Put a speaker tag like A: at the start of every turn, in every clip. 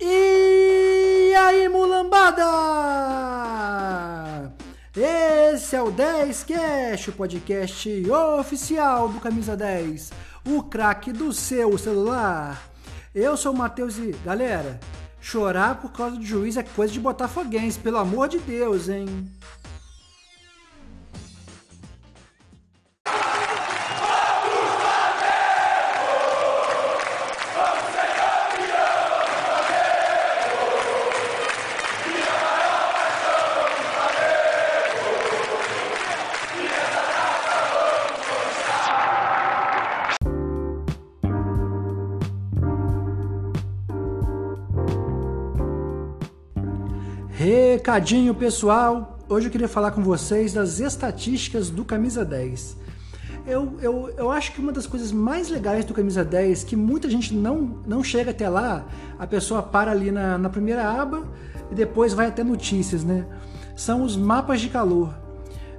A: E aí, mulambada! Esse é o 10 Cast, o podcast oficial do Camisa 10, o craque do seu celular. Eu sou o Matheus e, galera, chorar por causa do juiz é coisa de botafoguense, pelo amor de Deus, hein? Recadinho pessoal, hoje eu queria falar com vocês das estatísticas do Camisa 10. Eu, eu, eu acho que uma das coisas mais legais do Camisa 10, que muita gente não, não chega até lá, a pessoa para ali na, na primeira aba e depois vai até notícias, né? São os mapas de calor.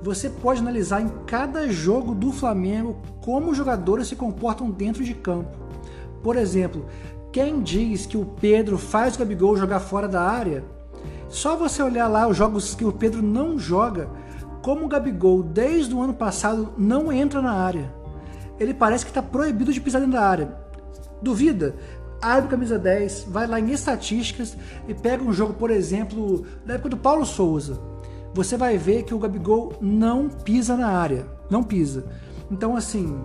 A: Você pode analisar em cada jogo do Flamengo como os jogadores se comportam dentro de campo. Por exemplo, quem diz que o Pedro faz o Gabigol jogar fora da área só você olhar lá os jogos que o Pedro não joga, como o Gabigol, desde o ano passado, não entra na área. Ele parece que está proibido de pisar dentro da área. Duvida? Abre camisa 10, vai lá em estatísticas e pega um jogo, por exemplo, da época do Paulo Souza. Você vai ver que o Gabigol não pisa na área. Não pisa. Então, assim,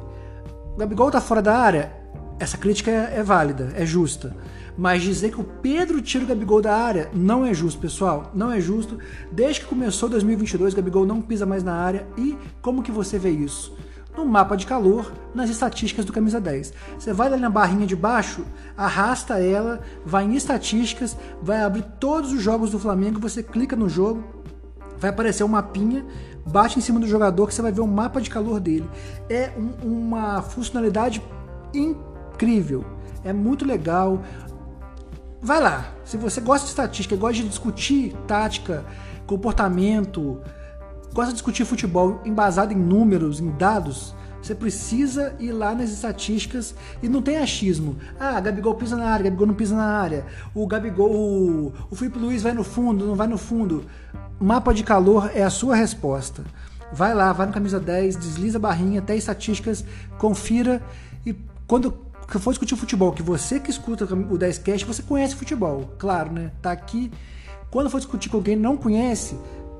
A: o Gabigol tá fora da área, essa crítica é, é válida, é justa. Mas dizer que o Pedro tira o Gabigol da área não é justo, pessoal. Não é justo. Desde que começou 2022, o Gabigol não pisa mais na área. E como que você vê isso? No mapa de calor, nas estatísticas do camisa 10. Você vai ali na barrinha de baixo, arrasta ela, vai em estatísticas, vai abrir todos os jogos do Flamengo, você clica no jogo, vai aparecer um mapinha, bate em cima do jogador que você vai ver o mapa de calor dele. É um, uma funcionalidade incrível. É muito legal. Vai lá. Se você gosta de estatística, gosta de discutir tática, comportamento, gosta de discutir futebol embasado em números, em dados, você precisa ir lá nas estatísticas e não tem achismo. Ah, Gabigol pisa na área, Gabigol não pisa na área. O Gabigol, o, Felipe Luiz vai no fundo, não vai no fundo. Mapa de calor é a sua resposta. Vai lá, vai no camisa 10, desliza a barrinha, até estatísticas, confira e quando que for discutir futebol, que você que escuta o 10cast, você conhece futebol, claro, né? Tá aqui. Quando for discutir com alguém que não conhece,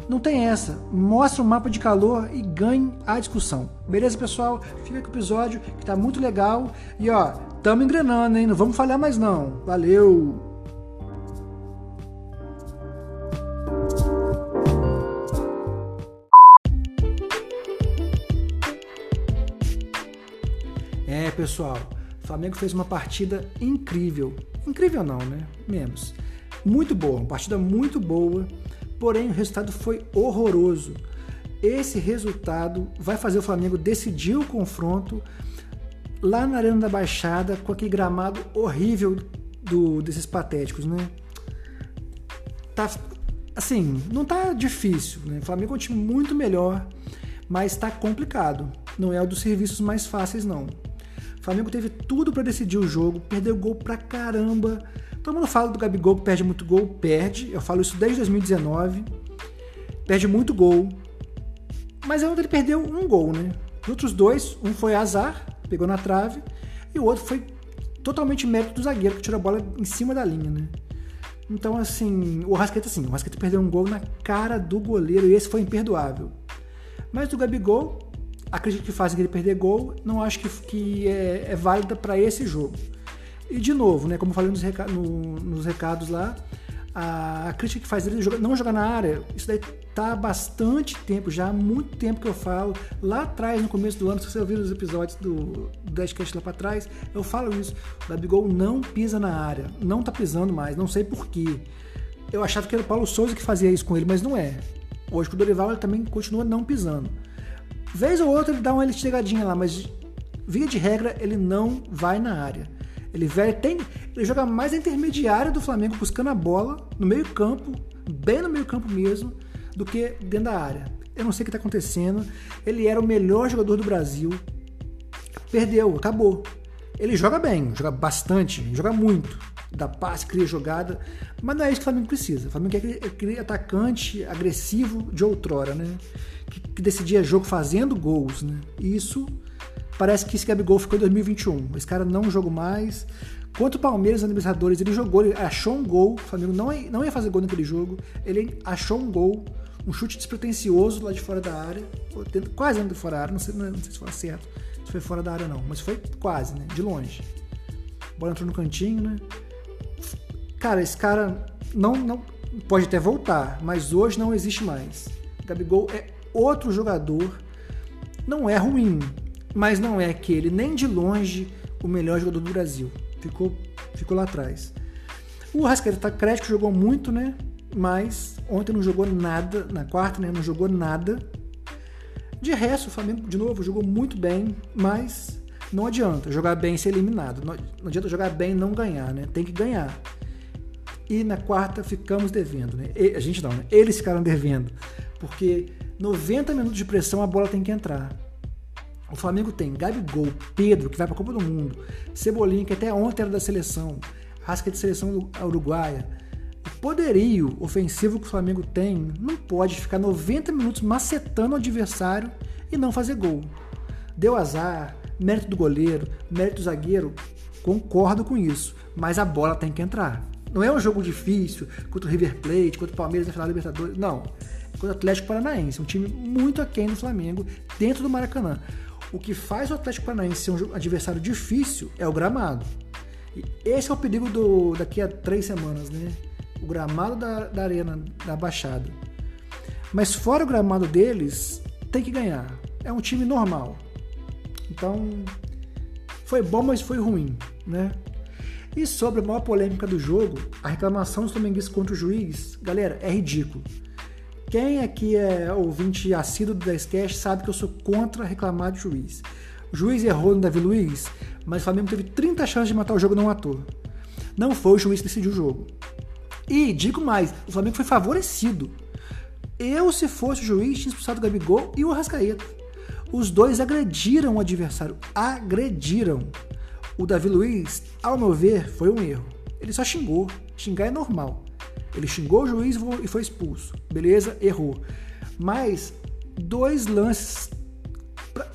A: não tem essa. Mostra o mapa de calor e ganhe a discussão. Beleza, pessoal? Fica com o episódio que tá muito legal. E ó, tamo engrenando, hein? Não vamos falhar mais não. Valeu! É, pessoal, o Flamengo fez uma partida incrível. Incrível não, né? Menos. Muito boa, uma partida muito boa, porém o resultado foi horroroso. Esse resultado vai fazer o Flamengo decidir o confronto lá na Arena da Baixada com aquele gramado horrível do, desses patéticos, né? Tá, assim, não tá difícil, né? O Flamengo é um time muito melhor, mas tá complicado. Não é o dos serviços mais fáceis, não. Flamengo teve tudo para decidir o jogo, perdeu gol pra caramba. Todo mundo fala do Gabigol que perde muito gol, perde. Eu falo isso desde 2019. Perde muito gol. Mas é onde ele perdeu um gol, né? Os outros dois, um foi azar, pegou na trave, e o outro foi totalmente mérito do zagueiro que tirou a bola em cima da linha, né? Então, assim, o Rasqueta, sim, o Rasqueta perdeu um gol na cara do goleiro e esse foi imperdoável. Mas do Gabigol, acredito que fazem ele perder gol, não acho que, que é, é válida para esse jogo. E de novo, né, como eu falei nos, recados, no, nos recados lá, a, a, crítica que faz ele joga, não jogar na área, isso daí tá há bastante tempo, já há muito tempo que eu falo. Lá atrás, no começo do ano, se você ouvir os episódios do, do Dashcast lá para trás, eu falo isso. O Gabigol não pisa na área, não tá pisando mais, não sei porquê. Eu achava que era o Paulo Souza que fazia isso com ele, mas não é. Hoje com o Dorival ele também continua não pisando. Vez ou outra ele dá uma listigadinha lá, mas via de regra ele não vai na área. Ele, vai, tem, ele joga mais a intermediária do Flamengo buscando a bola no meio campo, bem no meio campo mesmo, do que dentro da área. Eu não sei o que está acontecendo. Ele era o melhor jogador do Brasil. Perdeu, acabou. Ele joga bem, joga bastante, joga muito. dá passe, cria jogada, mas não é isso que o Flamengo precisa. O Flamengo quer aquele atacante agressivo de outrora, né? Que, que, decidia jogo fazendo gols, né? Isso parece que esse Gabigol ficou em 2021. Esse cara não jogou mais. Contra o Palmeiras na Libertadores, ele jogou, ele achou um gol. O Flamengo não ia, não ia fazer gol naquele jogo. Ele achou um gol, um chute despretensioso lá de fora da área, quase de fora da área, não sei, não sei se foi certo, se foi fora da área não, mas foi quase, né? De longe. Bola entrou no cantinho, né? Cara, esse cara não, não pode até voltar, mas hoje não existe mais. Gabigol é outro jogador, não é ruim, mas não é aquele nem de longe o melhor jogador do Brasil. Ficou, ficou lá atrás. O Rascaeta tá crédito jogou muito, né? Mas ontem não jogou nada, na quarta, né? Não jogou nada. De resto, o Flamengo, de novo, jogou muito bem, mas não adianta jogar bem e ser eliminado. Não, adianta jogar bem e não ganhar, né? Tem que ganhar. E na quarta ficamos devendo, né? E, a gente não, né? Eles ficaram devendo. Porque 90 minutos de pressão a bola tem que entrar. O Flamengo tem Gabigol, Pedro, que vai para a Copa do Mundo, Cebolinha, que até ontem era da seleção, Rasca de seleção uruguaia. O poderio ofensivo que o Flamengo tem não pode ficar 90 minutos macetando o adversário e não fazer gol. Deu azar, mérito do goleiro, mérito do zagueiro, concordo com isso, mas a bola tem que entrar. Não é um jogo difícil contra o River Plate, contra o Palmeiras na final da Libertadores. Não. É contra o Atlético Paranaense, um time muito aquém do Flamengo, dentro do Maracanã. O que faz o Atlético Paranaense ser um adversário difícil é o gramado. E esse é o perigo do, daqui a três semanas, né? O gramado da, da arena, da Baixada. Mas fora o gramado deles, tem que ganhar. É um time normal. Então, foi bom, mas foi ruim, né? E sobre a maior polêmica do jogo, a reclamação dos flamenguistas contra o juiz, galera, é ridículo. Quem aqui é ouvinte assíduo do 10 sabe que eu sou contra reclamar de juiz. O juiz errou no Davi Luiz, mas o Flamengo teve 30 chances de matar o jogo não matou. Não foi o juiz que decidiu o jogo. E, digo mais, o Flamengo foi favorecido. Eu, se fosse o juiz, tinha expulsado o Gabigol e o Arrascaeta. Os dois agrediram o adversário. Agrediram. O Davi Luiz, ao meu ver, foi um erro. Ele só xingou. Xingar é normal. Ele xingou o juiz e foi expulso. Beleza, errou. Mas dois lances pra...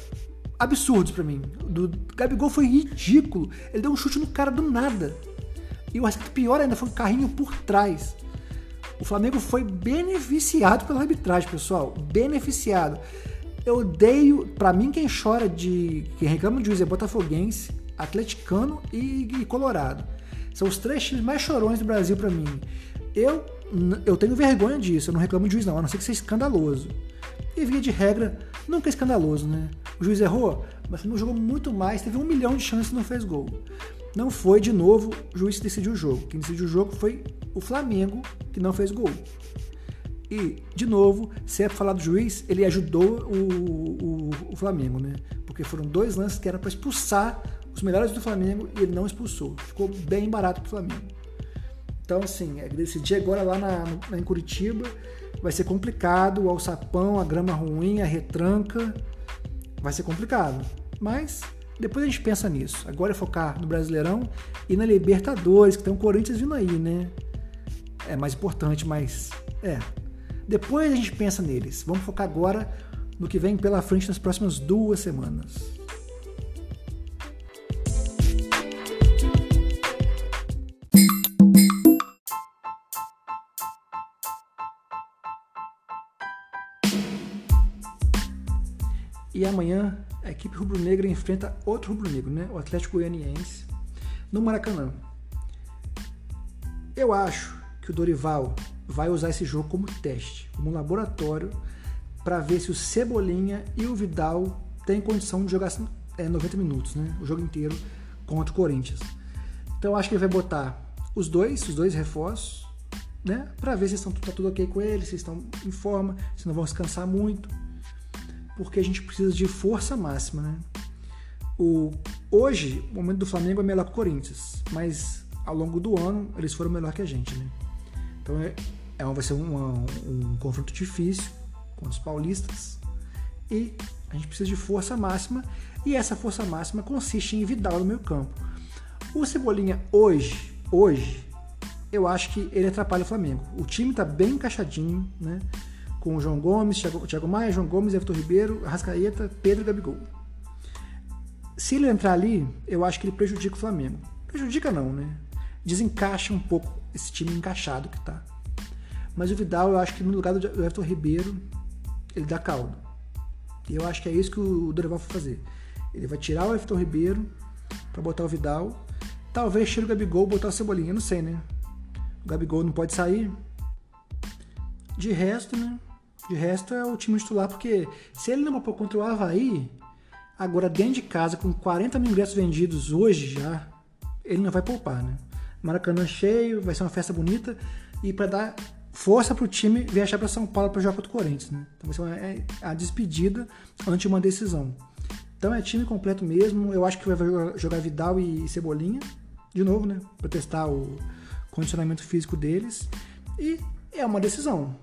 A: absurdos para mim. Do Gabigol foi ridículo. Ele deu um chute no cara do nada. E o pior ainda foi um carrinho por trás. O Flamengo foi beneficiado pela arbitragem, pessoal. Beneficiado. Eu odeio, para mim, quem chora de. quem reclama de juiz é botafoguense atleticano e, e colorado. São os três times mais chorões do Brasil para mim. Eu, eu tenho vergonha disso, eu não reclamo de juiz não, a não ser que seja escandaloso. E via de regra, nunca é escandaloso, né? O juiz errou, mas não jogou muito mais, teve um milhão de chances e não fez gol. Não foi, de novo, o juiz que decidiu o jogo. Quem decidiu o jogo foi o Flamengo, que não fez gol. E, de novo, se é pra falar do juiz, ele ajudou o, o, o Flamengo, né? Porque foram dois lances que era para expulsar os melhores do Flamengo e ele não expulsou. Ficou bem barato pro Flamengo. Então, assim, é decidir agora lá na, na, em Curitiba vai ser complicado, o alçapão, a grama ruim, a retranca, vai ser complicado. Mas depois a gente pensa nisso. Agora é focar no Brasileirão e na Libertadores, que tem o Corinthians vindo aí, né? É mais importante, mas é. Depois a gente pensa neles. Vamos focar agora no que vem pela frente nas próximas duas semanas. Amanhã a equipe rubro-negra enfrenta outro rubro-negro, né? o Atlético Goianiense, no Maracanã. Eu acho que o Dorival vai usar esse jogo como teste, como laboratório, para ver se o Cebolinha e o Vidal têm condição de jogar é, 90 minutos, né? o jogo inteiro contra o Corinthians. Então eu acho que ele vai botar os dois, os dois reforços, né? para ver se estão tá tudo ok com eles, se estão em forma, se não vão descansar muito porque a gente precisa de força máxima, né? O, hoje, o momento do Flamengo é melhor que o Corinthians, mas ao longo do ano eles foram melhor que a gente, né? Então é, é vai ser um, um confronto difícil com os paulistas e a gente precisa de força máxima e essa força máxima consiste em Vidal no meio campo. O Cebolinha hoje hoje, eu acho que ele atrapalha o Flamengo. O time tá bem encaixadinho, né? Com o João Gomes, Thiago, Thiago Maia, João Gomes, Everton Ribeiro, Rascaeta, Pedro e Gabigol. Se ele entrar ali, eu acho que ele prejudica o Flamengo. Prejudica não, né? Desencaixa um pouco esse time encaixado que tá. Mas o Vidal, eu acho que no lugar do Everton Ribeiro, ele dá caldo. E eu acho que é isso que o Dorival vai fazer. Ele vai tirar o Everton Ribeiro para botar o Vidal. Talvez tire o Gabigol botar o Cebolinha, não sei, né? O Gabigol não pode sair. De resto, né? De resto é o time titular, porque se ele não pôr contra o Havaí, agora dentro de casa, com 40 mil ingressos vendidos hoje já, ele não vai poupar, né? Maracanã cheio, vai ser uma festa bonita. E para dar força para o time viajar para São Paulo para jogar contra o Corinthians. Né? Então vai ser uma, é a despedida ante uma decisão. Então é time completo mesmo. Eu acho que vai jogar Vidal e Cebolinha de novo, né? Para testar o condicionamento físico deles. E é uma decisão.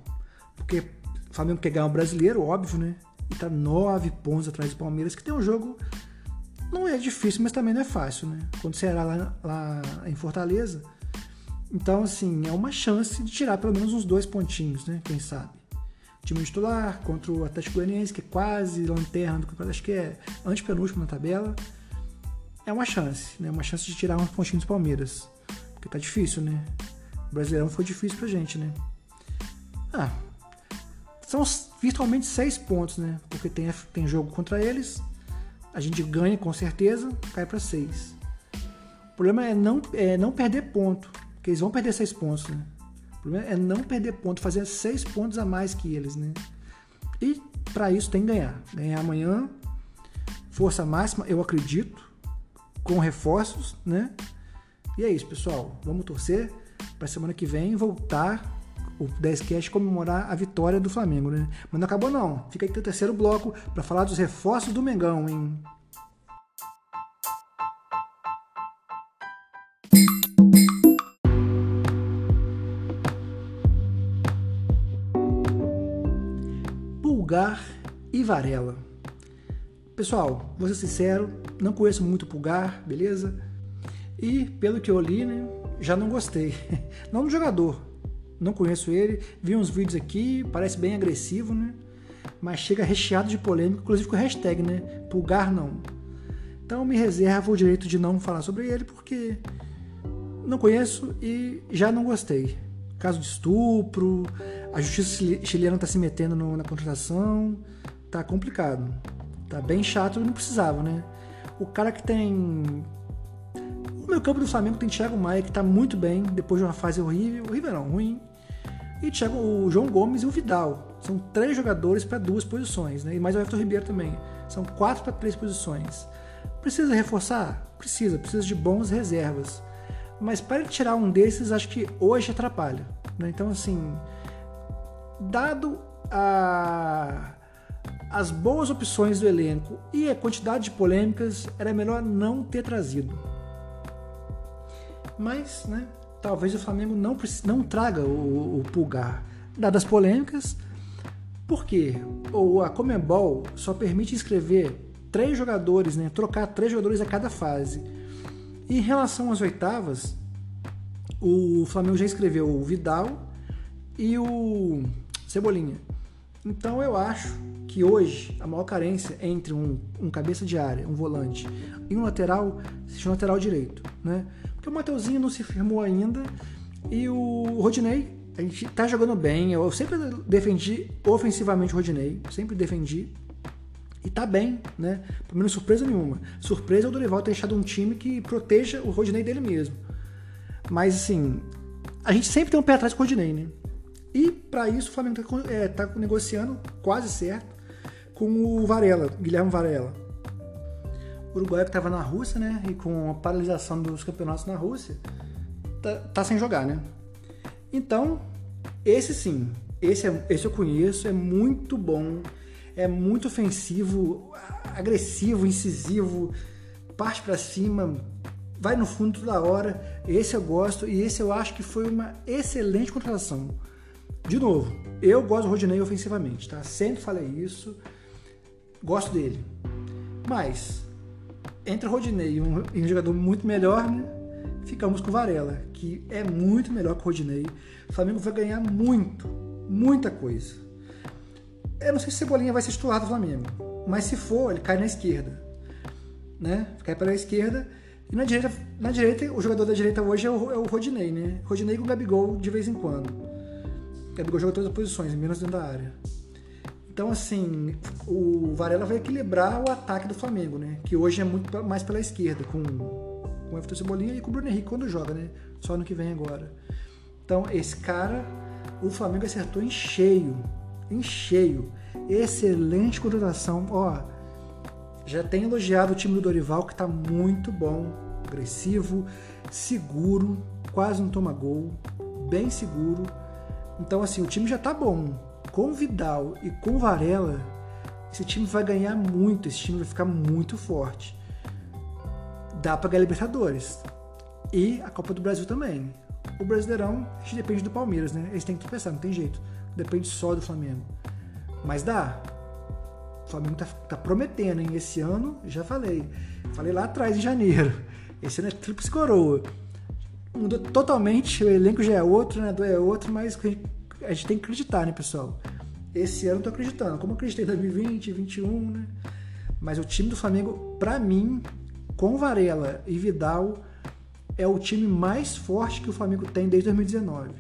A: Porque Flamengo ganhar um brasileiro, óbvio, né? E tá nove pontos atrás do Palmeiras, que tem um jogo. Não é difícil, mas também não é fácil, né? Quando era lá, lá em Fortaleza, então, assim, é uma chance de tirar pelo menos uns dois pontinhos, né? Quem sabe? Time titular contra o Atlético Goianiense, que é quase lanterna do campeonato, acho que é antepenúltimo na tabela. É uma chance, né? Uma chance de tirar uns pontinhos do Palmeiras. Porque tá difícil, né? O Brasileirão foi difícil pra gente, né? Ah, são virtualmente seis pontos, né? Porque tem, tem jogo contra eles, a gente ganha com certeza, cai para seis. O problema é não, é não perder ponto. Porque eles vão perder seis pontos, né? O problema é não perder ponto, fazer seis pontos a mais que eles, né? E para isso tem que ganhar. Ganhar amanhã, força máxima, eu acredito, com reforços, né? E é isso, pessoal. Vamos torcer para semana que vem voltar o 10cast comemorar a vitória do Flamengo, né? Mas não acabou não. Fica aqui o terceiro bloco para falar dos reforços do Mengão, hein? Pulgar e Varela. Pessoal, vou ser sincero, não conheço muito Pulgar, beleza? E pelo que eu li, né, já não gostei. Não do jogador, não conheço ele, vi uns vídeos aqui, parece bem agressivo, né? Mas chega recheado de polêmica, inclusive com hashtag, né? Pulgar não. Então me reservo o direito de não falar sobre ele porque não conheço e já não gostei caso de estupro, a justiça chilena está se metendo no, na contratação, tá complicado. Tá bem chato, não precisava, né? O cara que tem. O meu campo do Flamengo tem Thiago Maia, que tá muito bem, depois de uma fase horrível, horrível não, ruim. E Thiago, o João Gomes e o Vidal. São três jogadores para duas posições, né? E mais o Everton Ribeiro também. São quatro para três posições. Precisa reforçar? Precisa, precisa de bons reservas. Mas para tirar um desses, acho que hoje atrapalha. Né? Então, assim, dado a, as boas opções do elenco e a quantidade de polêmicas, era melhor não ter trazido. Mas, né, talvez o Flamengo não, não traga o, o Pulgar, dadas as polêmicas, porque a Comembol só permite inscrever três jogadores, né, trocar três jogadores a cada fase. E em relação às oitavas, o Flamengo já escreveu o Vidal e o Cebolinha. Então eu acho que hoje a maior carência entre um, um cabeça de área, um volante e um lateral seja o lateral direito, né? Porque o Mateuzinho não se firmou ainda e o Rodinei, a gente tá jogando bem. Eu sempre defendi ofensivamente o Rodinei, sempre defendi. E tá bem, né? Pelo menos surpresa nenhuma. Surpresa é o Dorival ter deixado um time que proteja o Rodinei dele mesmo. Mas assim, a gente sempre tem um pé atrás com o Rodinei, né? E para isso o Flamengo está é, tá negociando, quase certo, com o Varela, Guilherme Varela. O Uruguai que estava na Rússia, né? E com a paralisação dos campeonatos na Rússia, tá, tá sem jogar, né? Então, esse sim, esse, é, esse eu conheço, é muito bom é muito ofensivo, agressivo, incisivo, parte para cima, vai no fundo toda hora. Esse eu gosto e esse eu acho que foi uma excelente contratação. De novo, eu gosto do Rodinei ofensivamente, tá? Sempre falei isso, gosto dele. Mas entre o Rodinei e um, e um jogador muito melhor, né? ficamos com o Varela, que é muito melhor que o Rodinei. O Flamengo vai ganhar muito, muita coisa. Eu não sei se Cebolinha vai ser titular do Flamengo, mas se for, ele cai na esquerda. Né? Cai pela esquerda. E na direita, na direita, o jogador da direita hoje é o, é o Rodinei, né? Rodinei com o Gabigol de vez em quando. O Gabigol joga todas as posições, menos dentro da área. Então, assim, o Varela vai equilibrar o ataque do Flamengo, né? Que hoje é muito mais pela esquerda, com, com o Everton Cebolinha e com o Bruno Henrique quando joga, né? Só no que vem agora. Então, esse cara, o Flamengo acertou em cheio. Em cheio. Excelente contratação. Ó, já tem elogiado o time do Dorival, que tá muito bom. Agressivo, seguro, quase não toma gol, bem seguro. Então, assim, o time já tá bom com Vidal e com Varela, esse time vai ganhar muito, esse time vai ficar muito forte. Dá para ganhar Libertadores. E a Copa do Brasil também. O Brasileirão, a gente depende do Palmeiras, né? Eles têm que pensar, não tem jeito. Depende só do Flamengo. Mas dá. O Flamengo tá, tá prometendo, hein? Esse ano, já falei. Falei lá atrás, em janeiro. Esse ano é tríplice coroa. Mudou totalmente, o elenco já é outro, né? é outro, mas a gente tem que acreditar, né, pessoal? Esse ano eu tô acreditando, como eu acreditei em 2020, 2021, né? Mas o time do Flamengo, para mim, com Varela e Vidal, é o time mais forte que o Flamengo tem desde 2019.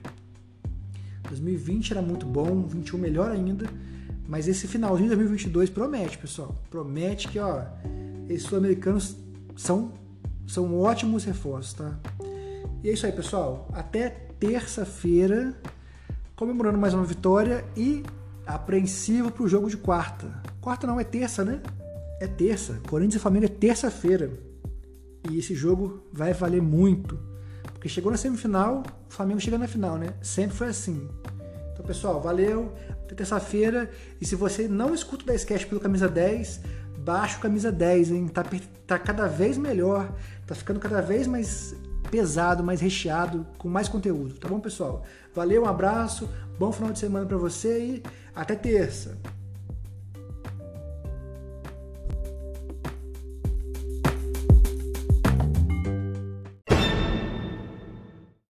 A: 2020 era muito bom, 21 melhor ainda, mas esse finalzinho de 2022 promete, pessoal. Promete que, ó, esses sul-americanos são, são ótimos reforços, tá? E é isso aí, pessoal. Até terça-feira comemorando mais uma vitória e apreensivo para o jogo de quarta. Quarta não, é terça, né? É terça. Corinthians e Flamengo é terça-feira. E esse jogo vai valer muito. Porque chegou na semifinal, o Flamengo chega na final, né? Sempre foi assim. Então, pessoal, valeu. Até terça-feira. E se você não escuta o 10 pelo Camisa 10, baixa o Camisa 10, hein? Tá, tá cada vez melhor. Tá ficando cada vez mais pesado, mais recheado, com mais conteúdo, tá bom, pessoal? Valeu, um abraço, bom final de semana para você e até terça.